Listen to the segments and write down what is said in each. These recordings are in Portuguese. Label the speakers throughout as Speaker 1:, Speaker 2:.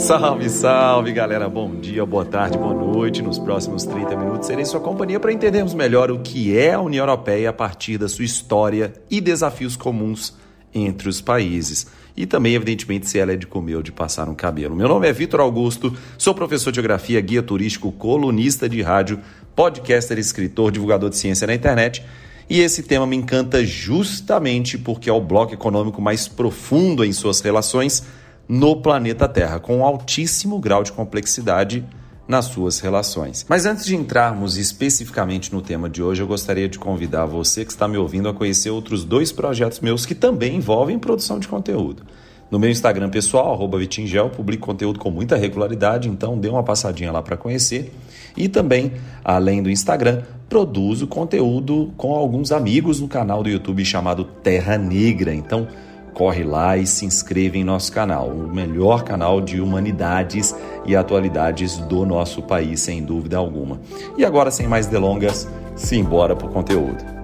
Speaker 1: Salve, salve, galera. Bom dia, boa tarde, boa noite. Nos próximos 30 minutos serei sua companhia para entendermos melhor o que é a União Europeia a partir da sua história e desafios comuns entre os países. E também, evidentemente, se ela é de comer ou de passar um cabelo. Meu nome é Vitor Augusto, sou professor de geografia, guia turístico, colunista de rádio, podcaster, escritor, divulgador de ciência na internet. E esse tema me encanta justamente porque é o bloco econômico mais profundo em suas relações no planeta Terra, com um altíssimo grau de complexidade nas suas relações. Mas antes de entrarmos especificamente no tema de hoje, eu gostaria de convidar você que está me ouvindo a conhecer outros dois projetos meus que também envolvem produção de conteúdo. No meu Instagram pessoal, Vitingel, publico conteúdo com muita regularidade, então dê uma passadinha lá para conhecer. E também, além do Instagram, produzo conteúdo com alguns amigos no canal do YouTube chamado Terra Negra. Então, corre lá e se inscreva em nosso canal, o melhor canal de humanidades e atualidades do nosso país, sem dúvida alguma. E agora, sem mais delongas, simbora para o conteúdo.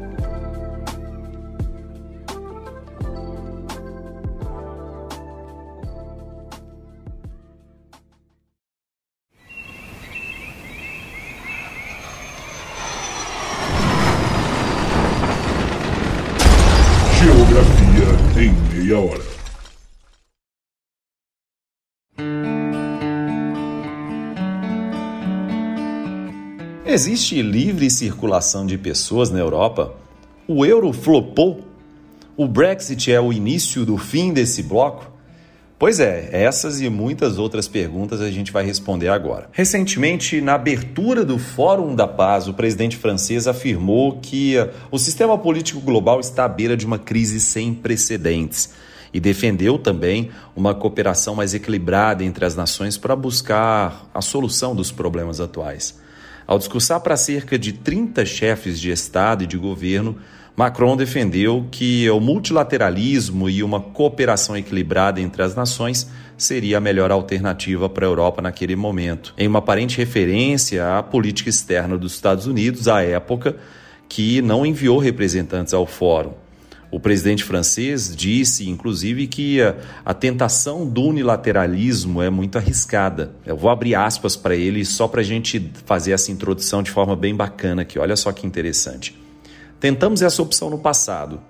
Speaker 1: Existe livre circulação de pessoas na Europa? O euro flopou? O Brexit é o início do fim desse bloco? Pois é, essas e muitas outras perguntas a gente vai responder agora. Recentemente, na abertura do Fórum da Paz, o presidente francês afirmou que uh, o sistema político global está à beira de uma crise sem precedentes e defendeu também uma cooperação mais equilibrada entre as nações para buscar a solução dos problemas atuais. Ao discursar para cerca de 30 chefes de Estado e de governo, Macron defendeu que o multilateralismo e uma cooperação equilibrada entre as nações seria a melhor alternativa para a Europa naquele momento, em uma aparente referência à política externa dos Estados Unidos à época, que não enviou representantes ao fórum. O presidente francês disse, inclusive, que a, a, tentação do unilateralismo é muito arriscada. Eu vou abrir aspas para ele só para a gente fazer essa introdução de forma bem bacana aqui. Olha só que interessante. Tentamos essa opção no passado.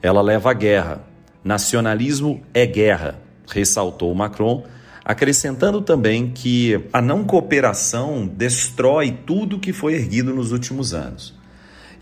Speaker 1: Ela leva à guerra. Nacionalismo é guerra, ressaltou Macron, acrescentando também que a não cooperação destrói tudo que foi erguido nos últimos anos.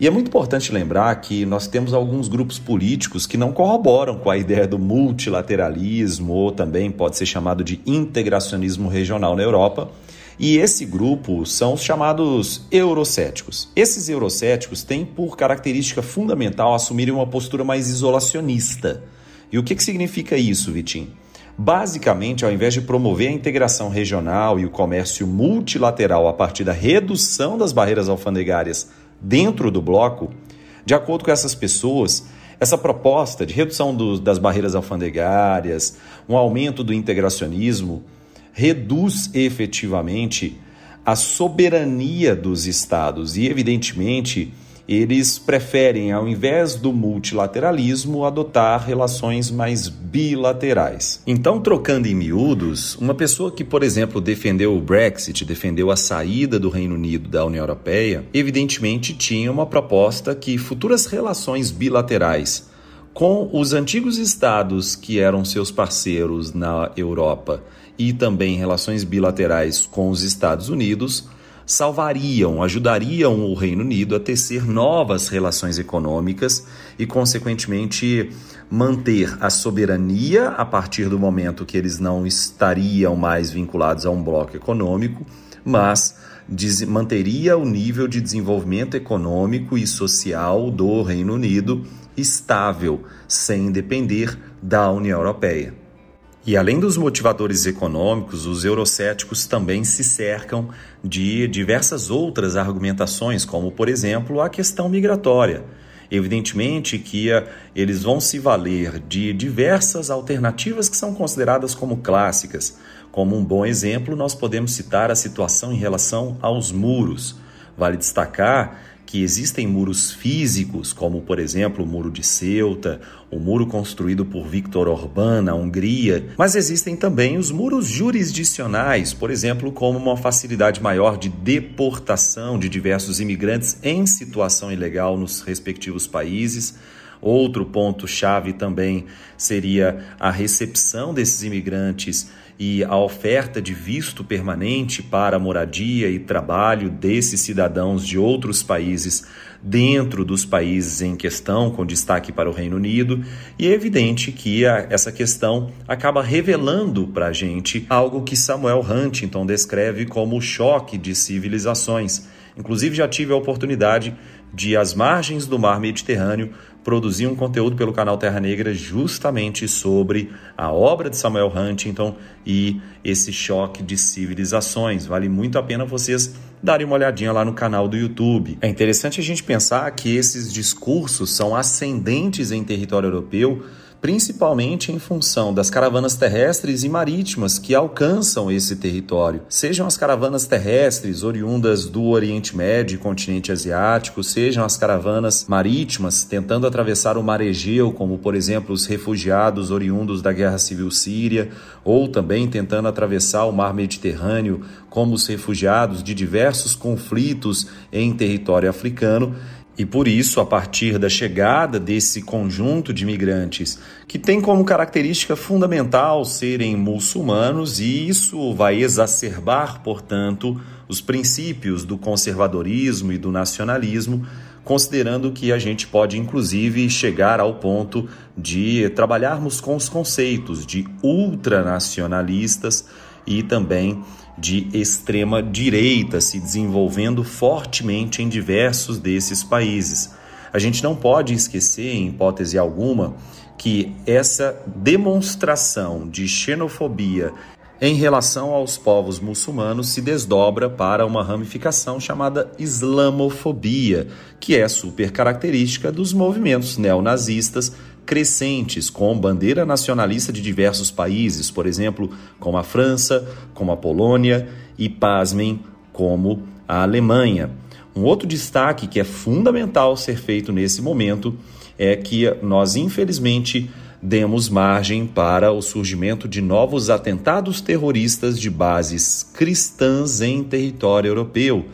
Speaker 1: E é muito importante lembrar que nós temos alguns grupos políticos que não corroboram com a ideia do multilateralismo, ou também pode ser chamado de integracionismo regional na Europa, e esse grupo são os chamados eurocéticos. Esses eurocéticos têm por característica fundamental assumirem uma postura mais isolacionista. E o que, que significa isso, Vitinho? Basicamente, ao invés de promover a integração regional e o comércio multilateral a partir da redução das barreiras alfandegárias dentro do bloco, de acordo com essas pessoas, essa proposta de redução do, das barreiras alfandegárias, um aumento do integracionismo, reduz efetivamente a soberania dos estados. E, evidentemente, eles preferem, ao invés do multilateralismo, adotar relações mais bilaterais. Então, trocando em miúdos, uma pessoa que, por exemplo, defendeu o Brexit, defendeu a saída do Reino Unido da União Europeia, evidentemente tinha uma proposta que futuras relações bilaterais com os antigos estados que eram seus parceiros na Europa e também relações bilaterais com os Estados Unidos salvariam, ajudariam o Reino Unido a tecer novas relações econômicas e, consequentemente, manter a soberania a partir do momento que eles não estariam mais vinculados a um bloco econômico, mas manteria o nível de desenvolvimento econômico e social do Reino Unido estável, sem depender da União Europeia. E além dos motivadores econômicos, os eurocéticos também se cercam de diversas outras argumentações, como, por exemplo, a questão migratória. Evidentemente que eh, eles vão se valer de diversas alternativas que são consideradas como clássicas. Como um bom exemplo, nós podemos citar a situação em relação aos muros. Vale destacar que existem muros físicos, como por exemplo o Muro de Ceuta, o muro construído por Viktor Orbán na Hungria, mas existem também os muros jurisdicionais, por exemplo, como uma facilidade maior de deportação de diversos imigrantes em situação ilegal nos respectivos países. Outro ponto-chave também seria a recepção desses imigrantes e a oferta de visto permanente para moradia e trabalho desses cidadãos de outros países dentro dos países em questão, com destaque para o Reino Unido, e é evidente que a, essa questão acaba revelando para a gente algo que Samuel Huntington descreve como o choque de civilizações. Inclusive, já tive a oportunidade de, às margens do mar Mediterrâneo, produzi um conteúdo pelo canal Terra Negra justamente sobre a obra de Samuel Huntington e esse choque de civilizações. Vale muito a pena vocês darem uma olhadinha lá no canal do YouTube. É interessante a gente pensar que esses discursos são ascendentes em território europeu principalmente em função das caravanas terrestres e marítimas que alcançam esse território. Sejam as caravanas terrestres oriundas do Oriente Médio e continente asiático, sejam as caravanas marítimas tentando atravessar o Mar Egeu, como por exemplo os refugiados oriundos da Guerra Civil Síria, ou também tentando atravessar o Mar Mediterrâneo, como os refugiados de diversos conflitos em território africano. E por isso, a partir da chegada desse conjunto de imigrantes, que tem como característica fundamental serem muçulmanos, e isso vai exacerbar, portanto, os princípios do conservadorismo e do nacionalismo, considerando que a gente pode inclusive chegar ao ponto de trabalharmos com os conceitos de ultranacionalistas e também de extrema direita se desenvolvendo fortemente em diversos desses países. A gente não pode esquecer, em hipótese alguma, que essa demonstração de xenofobia em relação aos povos muçulmanos se desdobra para uma ramificação chamada islamofobia, que é super característica dos movimentos neonazistas crescentes com bandeira nacionalista de diversos países, por exemplo, como a França, como a Polônia e, pasmem, como a Alemanha. Um outro destaque que é fundamental ser feito nesse momento é que nós, infelizmente, demos margem para o surgimento de novos atentados terroristas de bases cristãs em território europeu.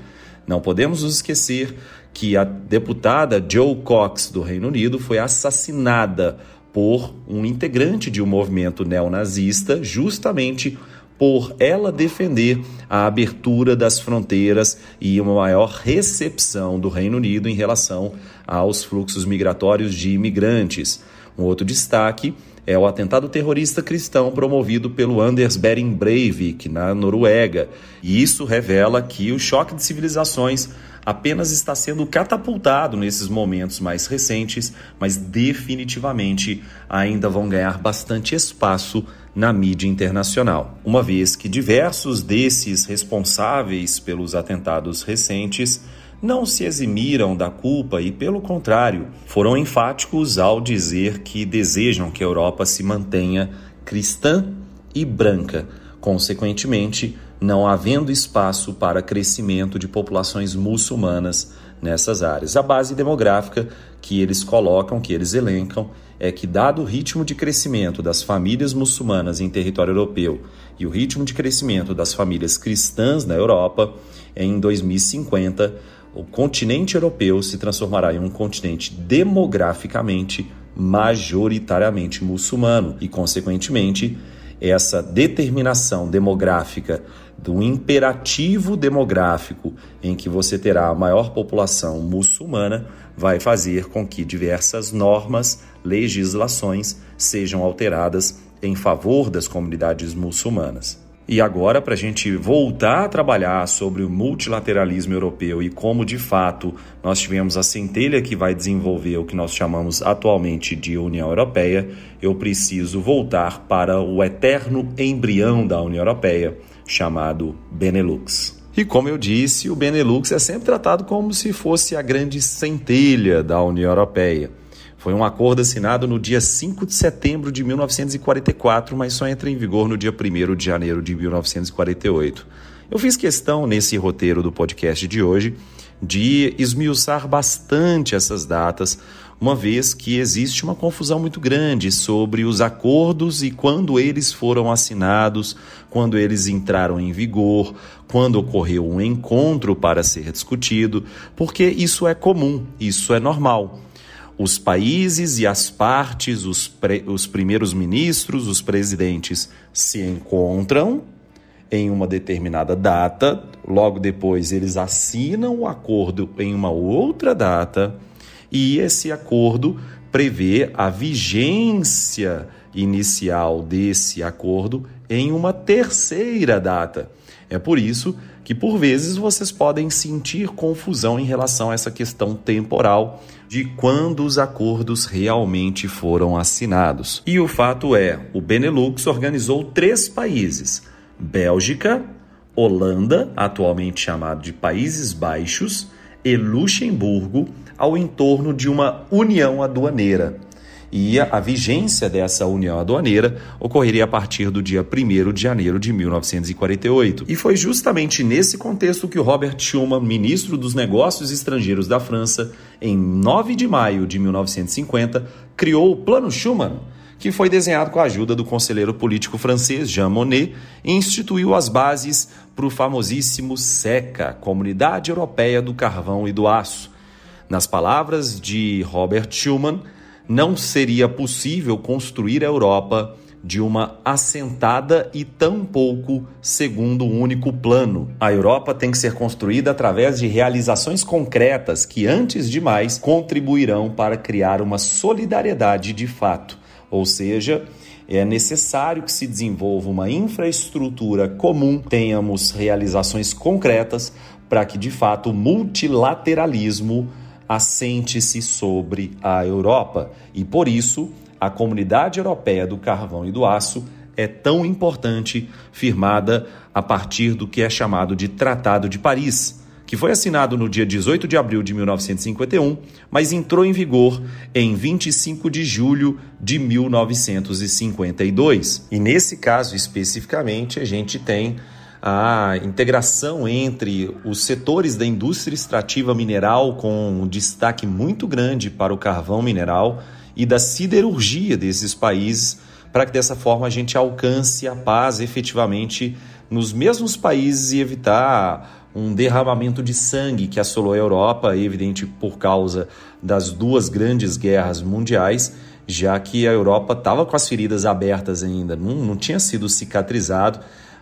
Speaker 1: Não podemos nos esquecer que a deputada Joe Cox do Reino Unido foi assassinada por um integrante de um movimento neonazista, justamente por ela defender a abertura das fronteiras e uma maior recepção do Reino Unido em relação aos fluxos migratórios de imigrantes. Um outro destaque é o atentado terrorista cristão promovido pelo Anders Behring Breivik na Noruega. E isso revela que o choque de civilizações apenas está sendo catapultado nesses momentos mais recentes, mas definitivamente ainda vão ganhar bastante espaço na mídia internacional, uma vez que diversos desses responsáveis pelos atentados recentes não se eximiram da culpa e, pelo contrário, foram enfáticos ao dizer que desejam que a Europa se mantenha cristã e branca, consequentemente, não havendo espaço para crescimento de populações muçulmanas nessas áreas. A base demográfica que eles colocam, que eles elencam, é que, dado o ritmo de crescimento das famílias muçulmanas em território europeu e o ritmo de crescimento das famílias cristãs na Europa, em 2050, o continente europeu se transformará em um continente demograficamente majoritariamente muçulmano e, consequentemente, essa determinação demográfica do imperativo demográfico em que você terá a maior população muçulmana vai fazer com que diversas normas, legislações sejam alteradas em favor das comunidades muçulmanas. E agora, para a gente voltar a trabalhar sobre o multilateralismo europeu e como de fato nós tivemos a centelha que vai desenvolver o que nós chamamos atualmente de União Europeia, eu preciso voltar para o eterno embrião da União Europeia, chamado Benelux. E como eu disse, o Benelux é sempre tratado como se fosse a grande centelha da União Europeia. Foi um acordo assinado no dia 5 de setembro de 1944, mas só entra em vigor no dia 1 de janeiro de 1948. Eu fiz questão nesse roteiro do podcast de hoje de esmiuçar bastante essas datas, uma vez que existe uma confusão muito grande sobre os acordos e quando eles foram assinados, quando eles entraram em vigor, quando ocorreu um encontro para ser discutido, porque isso é comum, isso é normal. Os países e as partes, os, os primeiros ministros, os presidentes se encontram em uma determinada data, logo depois eles assinam o acordo em uma outra data e esse acordo prevê a vigência inicial desse acordo em uma terceira data. É por isso que, por vezes, vocês podem sentir confusão em relação a essa questão temporal de quando os acordos realmente foram assinados. E o fato é: o Benelux organizou três países: Bélgica, Holanda, atualmente chamado de Países Baixos, e Luxemburgo ao entorno de uma união aduaneira. E a, vigência dessa união aduaneira ocorreria a partir do dia 1 de janeiro de 1948. E foi justamente nesse contexto que o Robert Schuman, ministro dos Negócios Estrangeiros da França, em 9 de maio de 1950, criou o Plano Schuman que foi desenhado com a ajuda do conselheiro político francês Jean Monnet e instituiu as bases para o famosíssimo SECA, Comunidade Europeia do Carvão e do Aço. Nas palavras de Robert Schuman, não seria possível construir a Europa de uma assentada e tampouco segundo um único plano. A Europa tem que ser construída através de realizações concretas que, antes de mais, contribuirão para criar uma solidariedade de fato. Ou seja, é necessário que se desenvolva uma infraestrutura comum, tenhamos realizações concretas para que de fato o multilateralismo assente-se sobre a Europa. E por isso, a Comunidade Europeia do Carvão e do Aço é tão importante, firmada a partir do que é chamado de Tratado de Paris que foi assinado no dia 18 de abril de 1951, mas entrou em vigor em 25 de julho de 1952. E nesse caso especificamente, a gente tem a integração entre os setores da indústria extrativa mineral, com um destaque muito grande para o carvão mineral, e da siderurgia desses países, para que dessa forma a gente alcance a paz efetivamente nos mesmos países e evitar um derramamento de sangue que assolou a Europa, evidente por causa das duas grandes guerras mundiais, já que a Europa estava com as feridas abertas ainda, não, não tinha sido cicatrizado.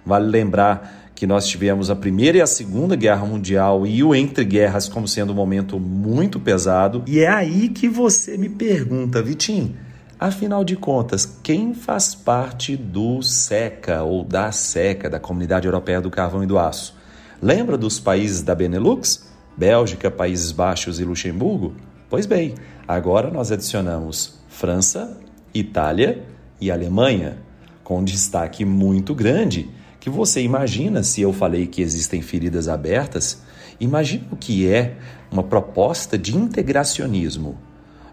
Speaker 1: Vale lembrar que nós tivemos a Primeira e a Segunda Guerra Mundial e o entre guerras como sendo um momento muito pesado. E é aí que você me pergunta, Vitinho, afinal de contas, quem faz parte do SECA ou da SECA, da Comunidade Europeia do Carvão e do Aço? Lembra dos países da Benelux? Bélgica, Países Baixos e Luxemburgo? Pois bem, agora nós adicionamos França, Itália e Alemanha, com destaque muito grande que você imagina se eu falei que existem feridas abertas, imagina o que é uma proposta de integracionismo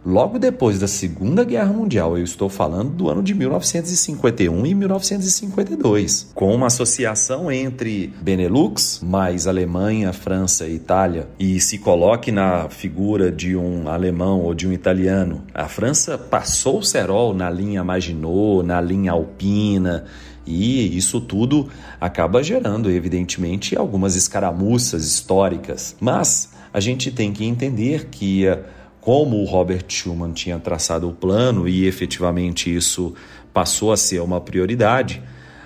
Speaker 1: Logo depois da Segunda Guerra Mundial, eu estou falando do ano de 1951 e 1952, com uma associação entre Benelux, mais Alemanha, França e Itália, e se coloque na figura de um alemão ou de um italiano. A França passou o cerol na linha Maginot, na linha Alpina, e isso tudo acaba gerando, evidentemente, algumas escaramuças históricas. Mas a gente tem que entender que como o Robert Schuman tinha traçado o plano e efetivamente isso passou a ser uma prioridade,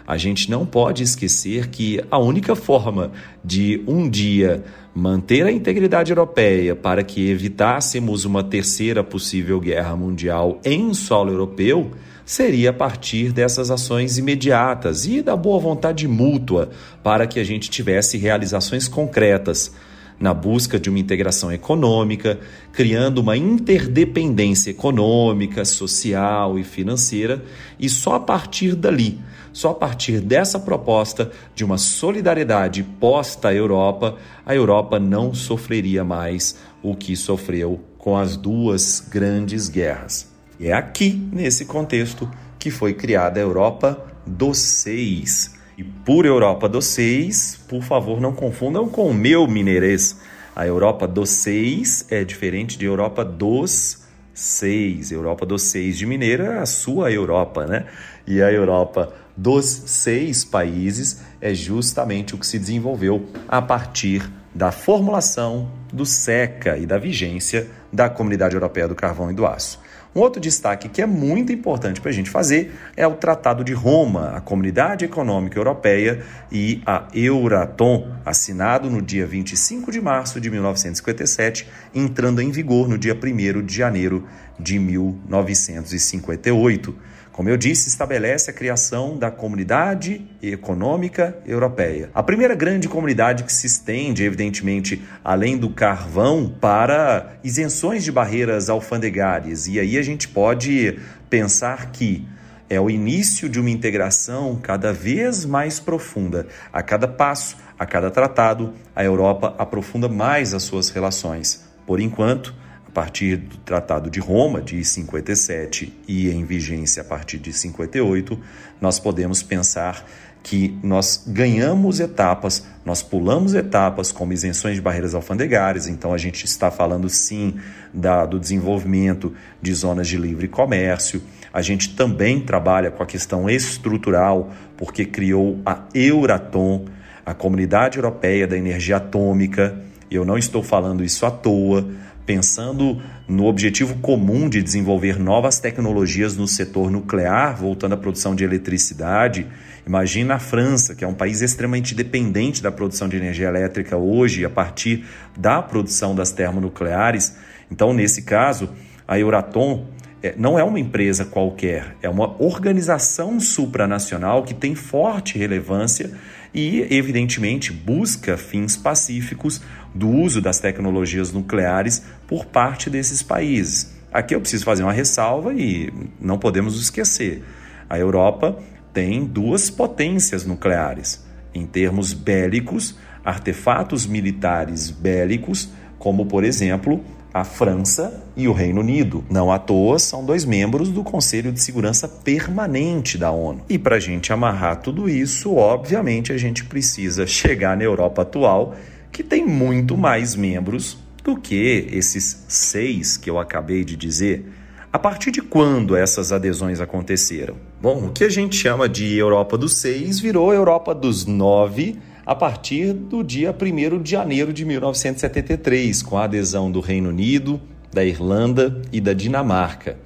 Speaker 1: a gente não pode esquecer que a única forma de um dia manter a integridade europeia para que evitássemos uma terceira possível guerra mundial em solo europeu seria a partir dessas ações imediatas e da boa vontade mútua para que a gente tivesse realizações concretas na busca de uma integração econômica, criando uma interdependência econômica, social e financeira, e só a partir dali, só a partir dessa proposta de uma solidariedade posta à Europa, a Europa não sofreria mais o que sofreu com as duas grandes guerras. E é aqui, nesse contexto, que foi criada a Europa dos Seis, e por Europa dos Seis, por favor, não confundam com o meu mineirês. A Europa dos seis é diferente de Europa dos seis. Europa dos seis de Mineiro é a sua Europa, né? E a Europa dos seis países é justamente o que se desenvolveu a partir da formulação do SECA e da vigência da Comunidade Europeia do Carvão e do Aço. Um outro destaque que é muito importante para a gente fazer é o Tratado de Roma, a Comunidade Econômica Europeia e a Euratom, assinado no dia 25 de março de 1957, entrando em vigor no dia 1 de janeiro de 1958. Como eu disse, estabelece a criação da Comunidade Econômica Europeia. A primeira grande comunidade que se estende, evidentemente, além do carvão, para isenções de barreiras alfandegárias. E aí a gente pode pensar que é o início de uma integração cada vez mais profunda. A cada passo, a cada tratado, a Europa aprofunda mais as suas relações. Por enquanto, a partir do Tratado de Roma de 57 e em vigência a partir de 58, nós podemos pensar que nós ganhamos etapas, nós pulamos etapas como isenções de barreiras alfandegárias, então a gente está falando sim da, do desenvolvimento de zonas de livre comércio. A gente também trabalha com a questão estrutural, porque criou a Euratom, a Comunidade Europeia da Energia Atômica. Eu não estou falando isso à toa pensando no objetivo comum de desenvolver novas tecnologias no setor nuclear, voltando à produção de eletricidade. Imagina a França, que é um país extremamente dependente da produção de energia elétrica hoje, a partir da produção das termonucleares. Então, nesse caso, a Euratom é, não é uma empresa qualquer, é uma organização supranacional que tem forte relevância e, evidentemente, busca fins pacíficos do uso das tecnologias nucleares por parte desses países. Aqui eu preciso fazer uma ressalva e não podemos esquecer: a Europa tem duas potências nucleares. Em termos bélicos, artefatos militares bélicos, como por exemplo a França e o Reino Unido. Não à toa são dois membros do Conselho de Segurança Permanente da ONU. E para a gente amarrar tudo isso, obviamente a gente precisa chegar na Europa atual, que tem muito mais membros do que esses seis que eu acabei de dizer. A partir de quando essas adesões aconteceram? Bom, o que a gente chama de Europa dos seis virou Europa dos nove a partir do dia 1 de janeiro de 1973, com a adesão do Reino Unido, da Irlanda e da Dinamarca.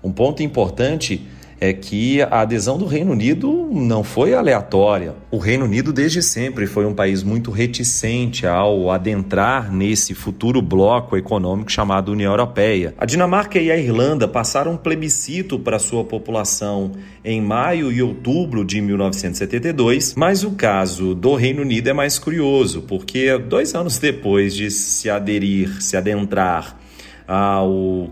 Speaker 1: Um ponto importante é que a adesão do Reino Unido não foi aleatória. O Reino Unido, desde sempre, foi um país muito reticente ao adentrar nesse futuro bloco econômico chamado União Europeia. A Dinamarca e a Irlanda passaram um plebiscito para sua população em maio e outubro de 1972, mas o caso do Reino Unido é mais curioso, porque dois anos depois de se aderir, se adentrar à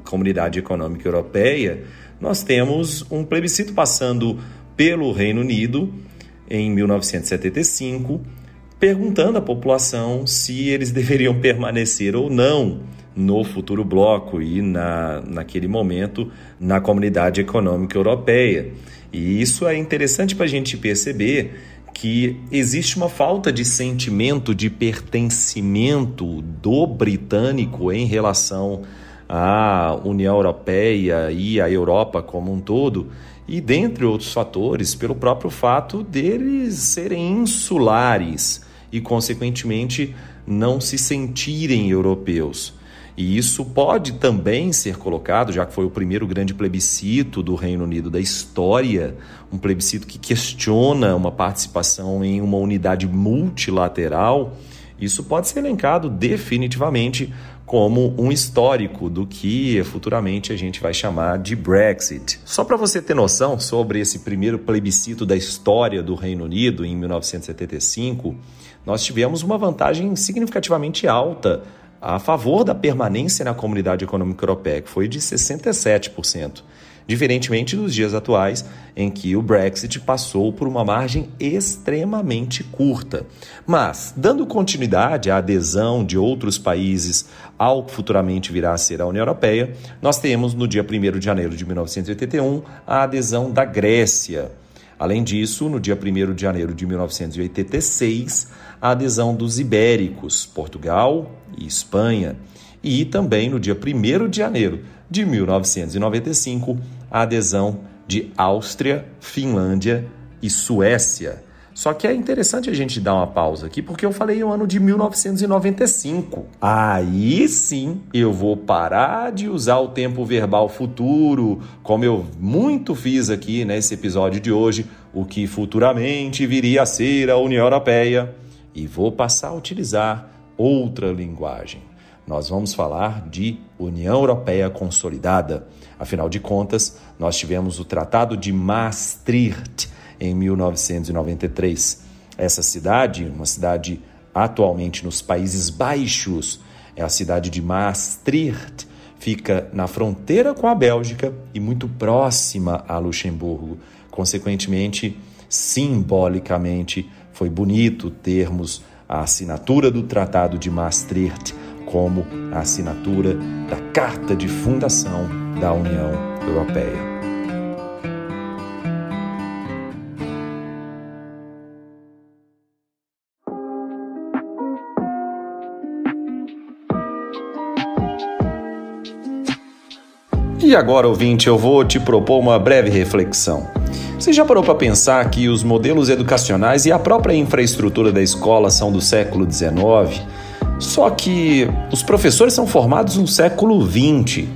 Speaker 1: Comunidade Econômica Europeia, nós temos um plebiscito passando pelo Reino Unido em 1975, perguntando à população se eles deveriam permanecer ou não no futuro bloco e, na, naquele momento, na Comunidade Econômica Europeia. E isso é interessante para a gente perceber que existe uma falta de sentimento de pertencimento do britânico em relação a União Europeia e a Europa como um todo, e dentre outros fatores, pelo próprio fato deles serem insulares e, consequentemente, não se sentirem europeus. E isso pode também ser colocado, já que foi o primeiro grande plebiscito do Reino Unido da história, um plebiscito que questiona uma participação em uma unidade multilateral. Isso pode ser elencado definitivamente como um histórico do que futuramente a gente vai chamar de Brexit. Só para você ter noção sobre esse primeiro plebiscito da história do Reino Unido em 1975, nós tivemos uma vantagem significativamente alta a favor da permanência na Comunidade Econômica Europeia, que foi de 67% diferentemente dos dias atuais, em que o Brexit passou por uma margem extremamente curta. Mas, dando continuidade à adesão de outros países ao que futuramente virá a ser a União Europeia, nós temos no dia 1 de janeiro de 1981 a adesão da Grécia. Além disso, no dia 1 de janeiro de 1986, a adesão dos ibéricos, Portugal e Espanha. E também no dia 1 de janeiro de 1995, a adesão de Áustria, Finlândia e Suécia. Só que é interessante a gente dar uma pausa aqui, porque eu falei o ano de 1995. Aí sim eu vou parar de usar o tempo verbal futuro, como eu muito fiz aqui nesse episódio de hoje, o que futuramente viria a ser a União Europeia, e vou passar a utilizar outra linguagem. Nós vamos falar de União Europeia consolidada. Afinal de contas, nós tivemos o Tratado de Maastricht em 1993. Essa cidade, uma cidade atualmente nos Países Baixos, é a cidade de Maastricht, fica na fronteira com a Bélgica e muito próxima a Luxemburgo. Consequentemente, simbolicamente, foi bonito termos a assinatura do Tratado de Maastricht como a assinatura da Carta de Fundação da União Europeia. E agora, ouvinte, eu vou te propor uma breve reflexão. Você já parou para pensar que os modelos educacionais e a própria infraestrutura da escola são do século XIX? Só que os professores são formados no século XX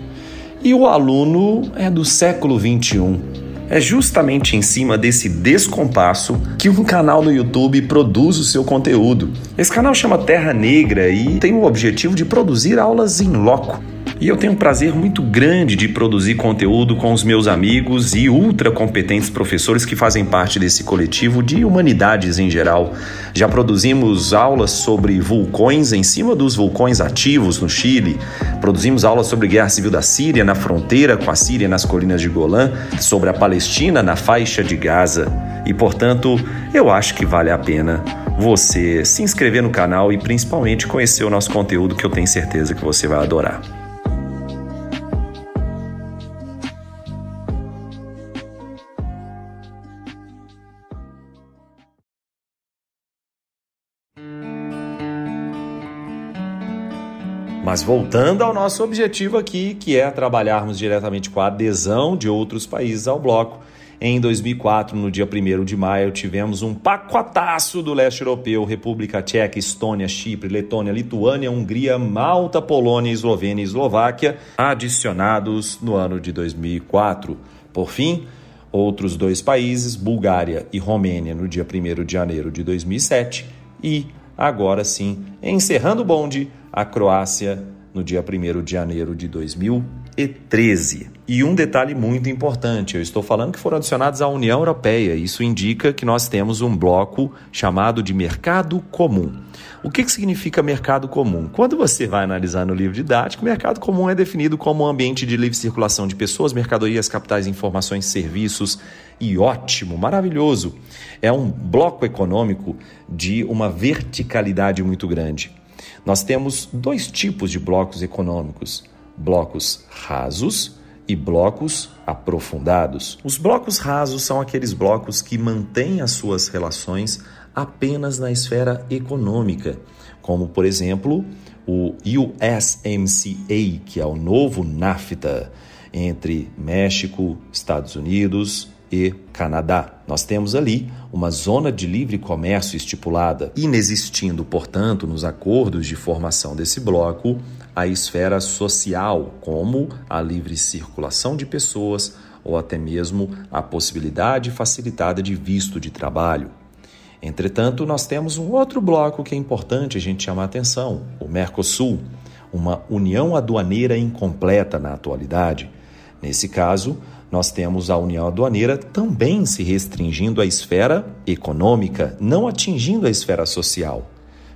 Speaker 1: e o aluno é do século XXI. É justamente em cima desse descompasso que um canal no YouTube produz o seu conteúdo. Esse canal chama Terra Negra e tem o objetivo de produzir aulas em loco e eu tenho um prazer muito grande de produzir conteúdo com os meus amigos e ultra competentes professores que fazem parte desse coletivo de humanidades em geral. Já produzimos aulas sobre vulcões em cima dos vulcões ativos no Chile, produzimos aulas sobre guerra civil da Síria na fronteira com a Síria nas colinas de Golã, sobre a Palestina na faixa de Gaza. E portanto, eu acho que vale a pena você se inscrever no canal e principalmente conhecer o nosso conteúdo que eu tenho certeza que você vai adorar. Mas voltando ao nosso objetivo aqui, que é trabalharmos diretamente com a adesão de outros países ao bloco. Em 2004, no dia 1 de maio, tivemos um pacotaço do leste europeu, República Tcheca, Estônia, Chipre, Letônia, Lituânia, Hungria, Malta, Polônia, Eslovênia e Eslováquia, adicionados no ano de 2004. Por fim, outros dois países, Bulgária e Romênia, no dia 1 de janeiro de 2007 e agora sim, encerrando o bonde, a Croácia no dia 1 de janeiro de 2013. E um detalhe muito importante: eu estou falando que foram adicionados à União Europeia. Isso indica que nós temos um bloco chamado de mercado comum. O que, que significa mercado comum? Quando você vai analisar no livro didático, mercado comum é definido como um ambiente de livre circulação de pessoas, mercadorias, capitais, informações, serviços. E ótimo, maravilhoso. É um bloco econômico de uma verticalidade muito grande. Nós temos dois tipos de blocos econômicos: blocos rasos e blocos aprofundados. Os blocos rasos são aqueles blocos que mantêm as suas relações apenas na esfera econômica, como por exemplo o USMCA, que é o novo NAFTA entre México, Estados Unidos, e Canadá. Nós temos ali uma zona de livre comércio estipulada, inexistindo, portanto, nos acordos de formação desse bloco, a esfera social, como a livre circulação de pessoas ou até mesmo a possibilidade facilitada de visto de trabalho. Entretanto, nós temos um outro bloco que é importante a gente chamar a atenção: o Mercosul, uma união aduaneira incompleta na atualidade. Nesse caso, nós temos a União Aduaneira também se restringindo à esfera econômica, não atingindo a esfera social.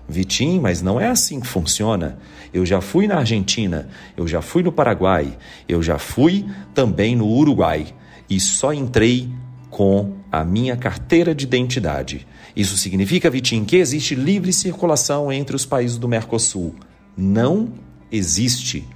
Speaker 1: Vitim, mas não é assim que funciona. Eu já fui na Argentina, eu já fui no Paraguai, eu já fui também no Uruguai e só entrei com a minha carteira de identidade. Isso significa, Vitim, que existe livre circulação entre os países do Mercosul. Não existe.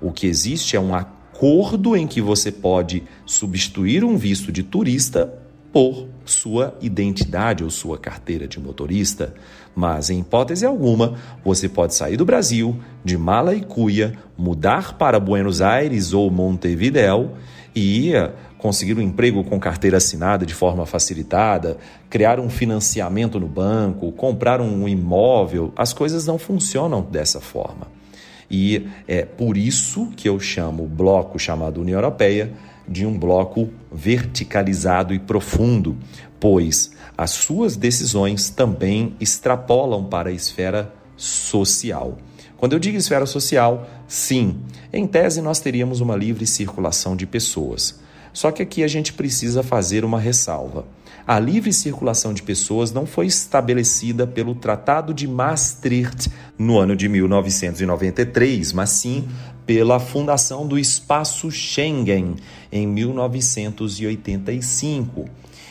Speaker 1: O que existe é um acordo acordo em que você pode substituir um visto de turista por sua identidade ou sua carteira de motorista. Mas, em hipótese alguma, você pode sair do Brasil, de mala e cuia, mudar para Buenos Aires ou Montevideo e conseguir um emprego com carteira assinada de forma facilitada, criar um financiamento no banco, comprar um imóvel. As coisas não funcionam dessa forma. E é por isso que eu chamo o bloco chamado União Europeia de um bloco verticalizado e profundo, pois as suas decisões também extrapolam para a esfera social. Quando eu digo esfera social, sim, em tese nós teríamos uma livre circulação de pessoas. Só que aqui a gente precisa fazer uma ressalva. A livre circulação de pessoas não foi estabelecida pelo Tratado de Maastricht no ano de 1993, mas sim pela fundação do Espaço Schengen em 1985.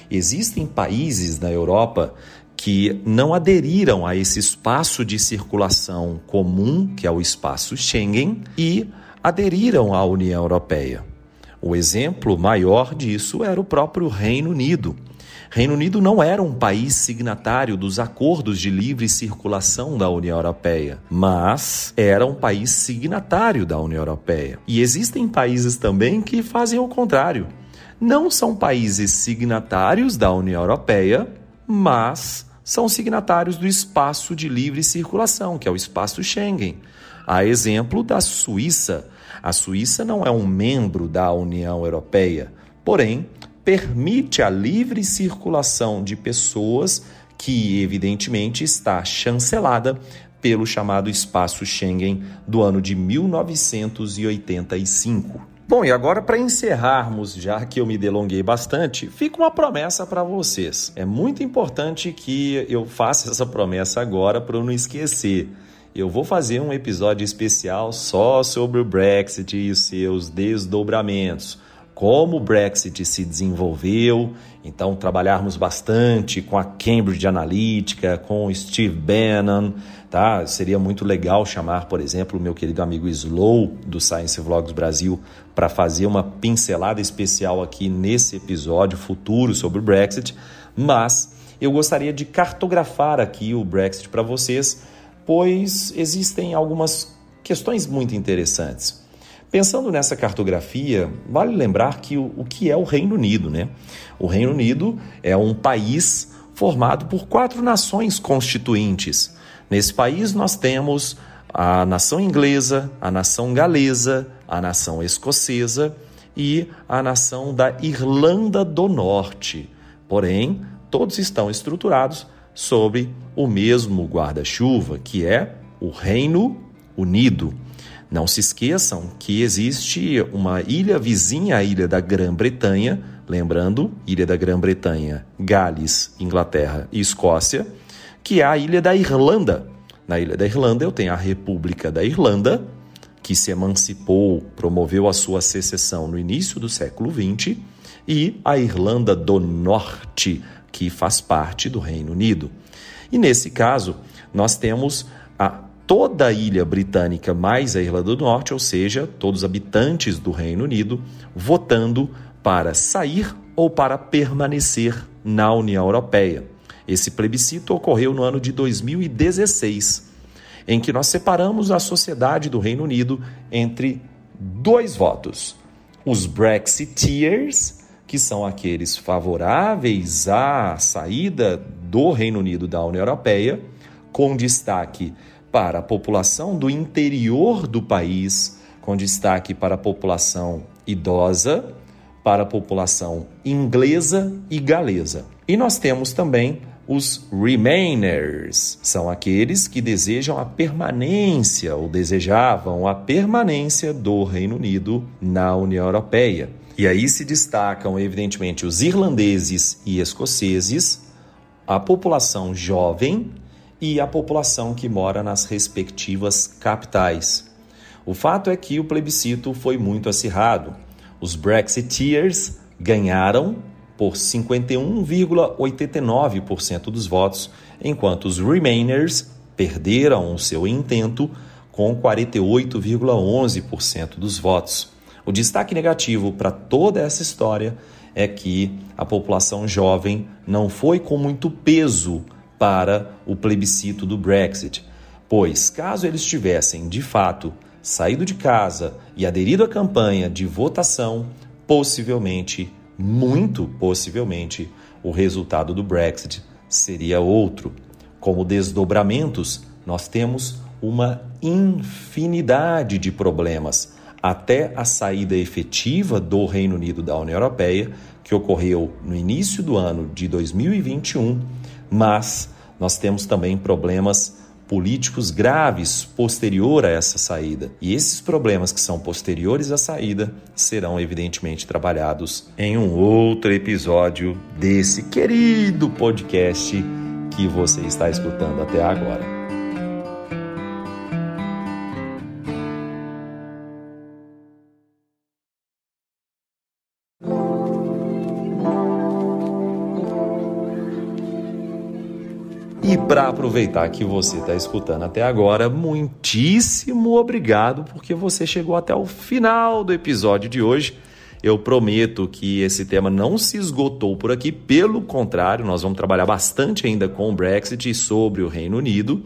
Speaker 1: Existem países na Europa que não aderiram a esse espaço de circulação comum, que é o espaço Schengen, e aderiram à União Europeia. O exemplo maior disso era o próprio Reino Unido. Reino Unido não era um país signatário dos acordos de livre circulação da União Europeia, mas era um país signatário da União Europeia. E existem países também que fazem o contrário. Não são países signatários da União Europeia, mas são signatários do espaço de livre circulação, que é o espaço Schengen. A exemplo da Suíça, a Suíça não é um membro da União Europeia, porém permite a livre circulação de pessoas que, evidentemente, está chancelada pelo chamado Espaço Schengen do ano de 1985. Bom, e agora para encerrarmos, já que eu me delonguei bastante, fica uma promessa para vocês. É muito importante que eu faça essa promessa agora para eu não esquecer eu vou fazer um episódio especial só sobre o Brexit e seus desdobramentos. Como o Brexit se desenvolveu, então trabalharmos bastante com a Cambridge Analytica, com o Steve Bannon, tá? Seria muito legal chamar, por exemplo, o meu querido amigo Slow do Science Vlogs Brasil para fazer uma pincelada especial aqui nesse episódio futuro sobre o Brexit, mas eu gostaria de cartografar aqui o Brexit para vocês pois existem algumas questões muito interessantes. Pensando nessa cartografia, vale lembrar que o, o que é o Reino Unido, né? O Reino Unido é um país formado por quatro nações constituintes. Nesse país nós temos a nação inglesa, a nação galesa, a nação escocesa e a nação da Irlanda do Norte. Porém, todos estão estruturados sobre o mesmo guarda-chuva, que é o Reino Unido. Não se esqueçam que existe uma ilha vizinha à ilha da Grã-Bretanha, lembrando, ilha da Grã-Bretanha, Gales, Inglaterra e Escócia, que é a ilha da Irlanda. Na ilha da Irlanda eu tenho a República da Irlanda, que se emancipou, promoveu a sua secessão no início do século XX, e a Irlanda do Norte, que faz parte do Reino Unido. E nesse caso, nós temos a toda a ilha britânica mais a Irlanda do Norte, ou seja, todos os habitantes do Reino Unido, votando para sair ou para permanecer na União Europeia. Esse plebiscito ocorreu no ano de 2016, em que nós separamos a sociedade do Reino Unido entre dois votos: os Brexiteers que são aqueles favoráveis à saída do Reino Unido da União Europeia, com destaque para a população do interior do país, com destaque para a população idosa, para a população inglesa e galesa. E nós temos também os Remainers, são aqueles que desejam a permanência ou desejavam a permanência do Reino Unido na União Europeia. E aí se destacam, evidentemente, os irlandeses e escoceses, a população jovem e a população que mora nas respectivas capitais. O fato é que o plebiscito foi muito acirrado. Os Brexiteers ganharam por 51,89% dos votos, enquanto os Remainers perderam o seu intento com 48,11% dos votos. O destaque negativo para toda essa história é que a população jovem não foi com muito peso para o plebiscito do Brexit, pois caso eles tivessem, de fato, saído de casa e aderido à campanha de votação, possivelmente, muito possivelmente, o resultado do Brexit seria outro. Como desdobramentos, nós temos uma infinidade de problemas até a saída efetiva do Reino Unido da União Europeia, que ocorreu no início do ano de 2021, mas nós temos também problemas políticos graves posterior a essa saída. E esses problemas que são posteriores à saída serão evidentemente trabalhados em um outro episódio desse querido podcast que você está escutando até agora. Para aproveitar que você está escutando até agora, muitíssimo obrigado porque você chegou até o final do episódio de hoje. Eu prometo que esse tema não se esgotou por aqui, pelo contrário, nós vamos trabalhar bastante ainda com o Brexit e sobre o Reino Unido,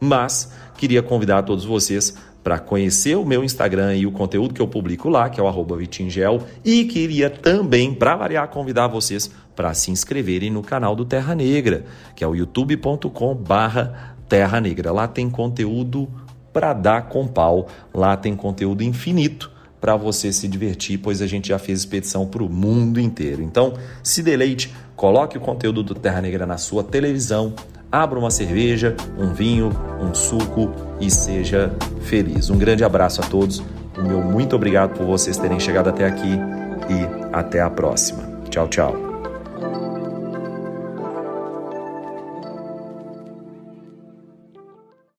Speaker 1: mas queria convidar todos vocês para conhecer o meu Instagram e o conteúdo que eu publico lá, que é o Vitingel, e queria também, para variar, convidar vocês para se inscreverem no canal do Terra Negra, que é o youtube.com barra Terra Negra. Lá tem conteúdo para dar com pau, lá tem conteúdo infinito para você se divertir, pois a gente já fez expedição para o mundo inteiro. Então, se deleite, coloque o conteúdo do Terra Negra na sua televisão, abra uma cerveja, um vinho, um suco e seja feliz. Um grande abraço a todos. O meu muito obrigado por vocês terem chegado até aqui e até a próxima. Tchau, tchau.